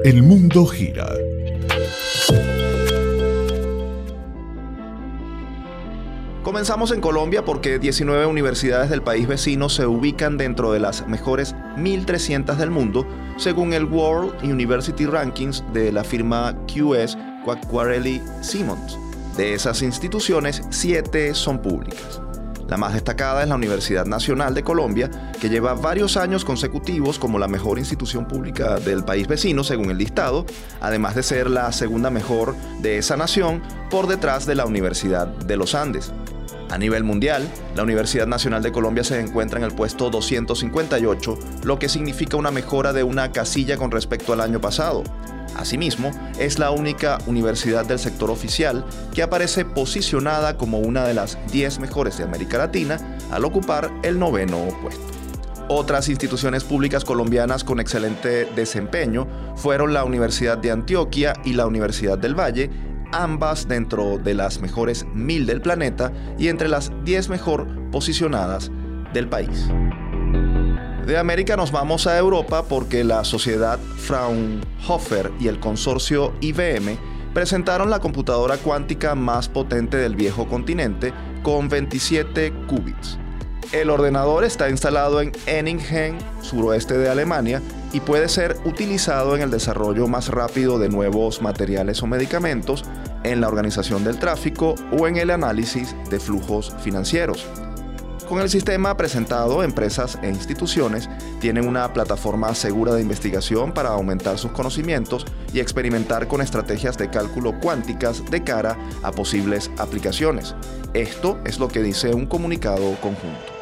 Speaker 2: El mundo gira
Speaker 1: Comenzamos en Colombia porque 19 universidades del país vecino se ubican dentro de las mejores 1.300 del mundo, según el World University Rankings de la firma QS Quacquarelli Simmons. De esas instituciones, 7 son públicas. La más destacada es la Universidad Nacional de Colombia, que lleva varios años consecutivos como la mejor institución pública del país vecino, según el listado, además de ser la segunda mejor de esa nación por detrás de la Universidad de los Andes. A nivel mundial, la Universidad Nacional de Colombia se encuentra en el puesto 258, lo que significa una mejora de una casilla con respecto al año pasado. Asimismo, es la única universidad del sector oficial que aparece posicionada como una de las 10 mejores de América Latina al ocupar el noveno puesto. Otras instituciones públicas colombianas con excelente desempeño fueron la Universidad de Antioquia y la Universidad del Valle, ambas dentro de las mejores mil del planeta y entre las 10 mejor posicionadas del país. De América nos vamos a Europa porque la sociedad Fraunhofer y el consorcio IBM presentaron la computadora cuántica más potente del viejo continente con 27 qubits. El ordenador está instalado en Enningen, suroeste de Alemania, y puede ser utilizado en el desarrollo más rápido de nuevos materiales o medicamentos, en la organización del tráfico o en el análisis de flujos financieros. Con el sistema presentado, empresas e instituciones tienen una plataforma segura de investigación para aumentar sus conocimientos y experimentar con estrategias de cálculo cuánticas de cara a posibles aplicaciones. Esto es lo que dice un comunicado conjunto.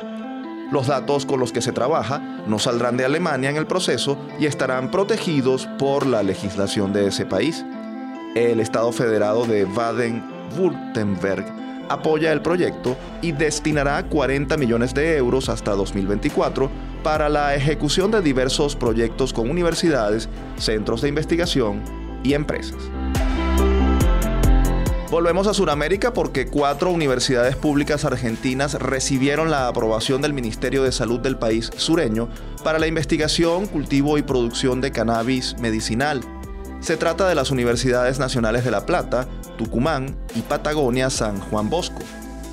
Speaker 1: Los datos con los que se trabaja no saldrán de Alemania en el proceso y estarán protegidos por la legislación de ese país. El Estado Federado de Baden-Württemberg apoya el proyecto y destinará 40 millones de euros hasta 2024 para la ejecución de diversos proyectos con universidades, centros de investigación y empresas. Volvemos a Sudamérica porque cuatro universidades públicas argentinas recibieron la aprobación del Ministerio de Salud del país sureño para la investigación, cultivo y producción de cannabis medicinal. Se trata de las Universidades Nacionales de La Plata, Tucumán y Patagonia San Juan Bosco.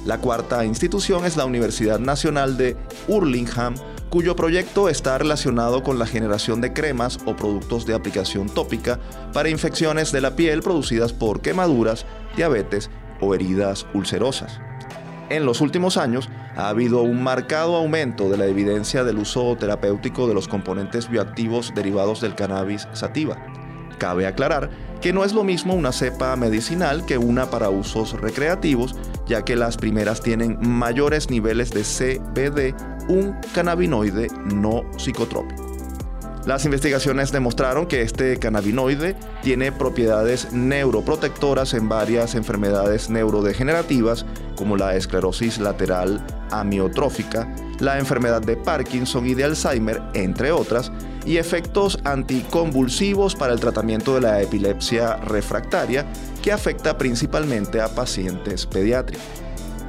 Speaker 1: La cuarta institución es la Universidad Nacional de Hurlingham, cuyo proyecto está relacionado con la generación de cremas o productos de aplicación tópica para infecciones de la piel producidas por quemaduras, diabetes o heridas ulcerosas. En los últimos años ha habido un marcado aumento de la evidencia del uso terapéutico de los componentes bioactivos derivados del cannabis sativa. Cabe aclarar que no es lo mismo una cepa medicinal que una para usos recreativos, ya que las primeras tienen mayores niveles de CBD, un cannabinoide no psicotrópico. Las investigaciones demostraron que este cannabinoide tiene propiedades neuroprotectoras en varias enfermedades neurodegenerativas como la esclerosis lateral amiotrófica, la enfermedad de Parkinson y de Alzheimer, entre otras, y efectos anticonvulsivos para el tratamiento de la epilepsia refractaria que afecta principalmente a pacientes pediátricos.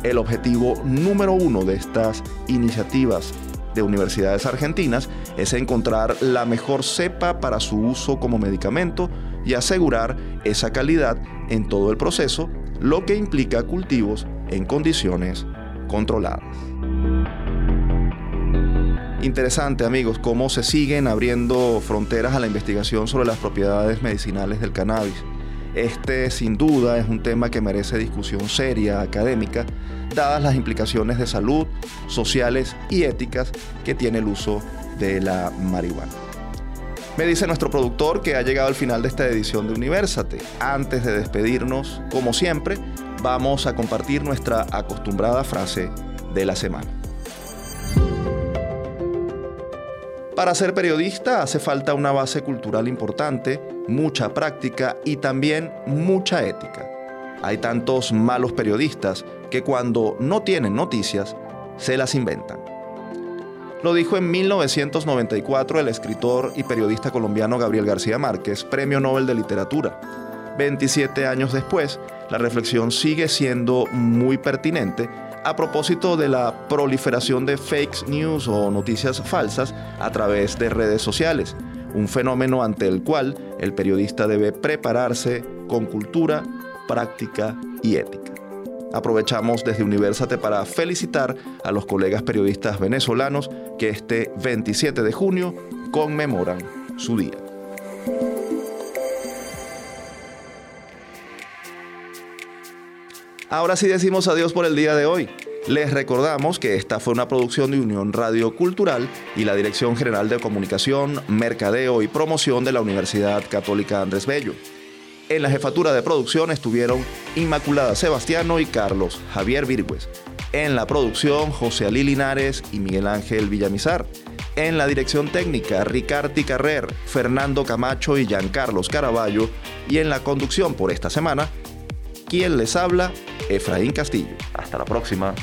Speaker 1: El objetivo número uno de estas iniciativas de universidades argentinas es encontrar la mejor cepa para su uso como medicamento y asegurar esa calidad en todo el proceso, lo que implica cultivos en condiciones controladas. Interesante amigos, cómo se siguen abriendo fronteras a la investigación sobre las propiedades medicinales del cannabis. Este sin duda es un tema que merece discusión seria, académica, dadas las implicaciones de salud, sociales y éticas que tiene el uso de la marihuana. Me dice nuestro productor que ha llegado al final de esta edición de Universate. Antes de despedirnos, como siempre, vamos a compartir nuestra acostumbrada frase de la semana. Para ser periodista hace falta una base cultural importante, mucha práctica y también mucha ética. Hay tantos malos periodistas que cuando no tienen noticias, se las inventan. Lo dijo en 1994 el escritor y periodista colombiano Gabriel García Márquez, Premio Nobel de Literatura. 27 años después, la reflexión sigue siendo muy pertinente a propósito de la proliferación de fake news o noticias falsas a través de redes sociales, un fenómeno ante el cual el periodista debe prepararse con cultura, práctica y ética. Aprovechamos desde Universate para felicitar a los colegas periodistas venezolanos que este 27 de junio conmemoran su día. Ahora sí decimos adiós por el día de hoy. Les recordamos que esta fue una producción de Unión Radio Cultural y la Dirección General de Comunicación, Mercadeo y Promoción de la Universidad Católica Andrés Bello. En la jefatura de producción estuvieron Inmaculada Sebastiano y Carlos Javier Virgües. En la producción, José Ali Linares y Miguel Ángel Villamizar. En la dirección técnica, Ricardo Carrer, Fernando Camacho y Giancarlos Caraballo. Y en la conducción por esta semana, quien les habla, Efraín Castillo. Hasta la próxima.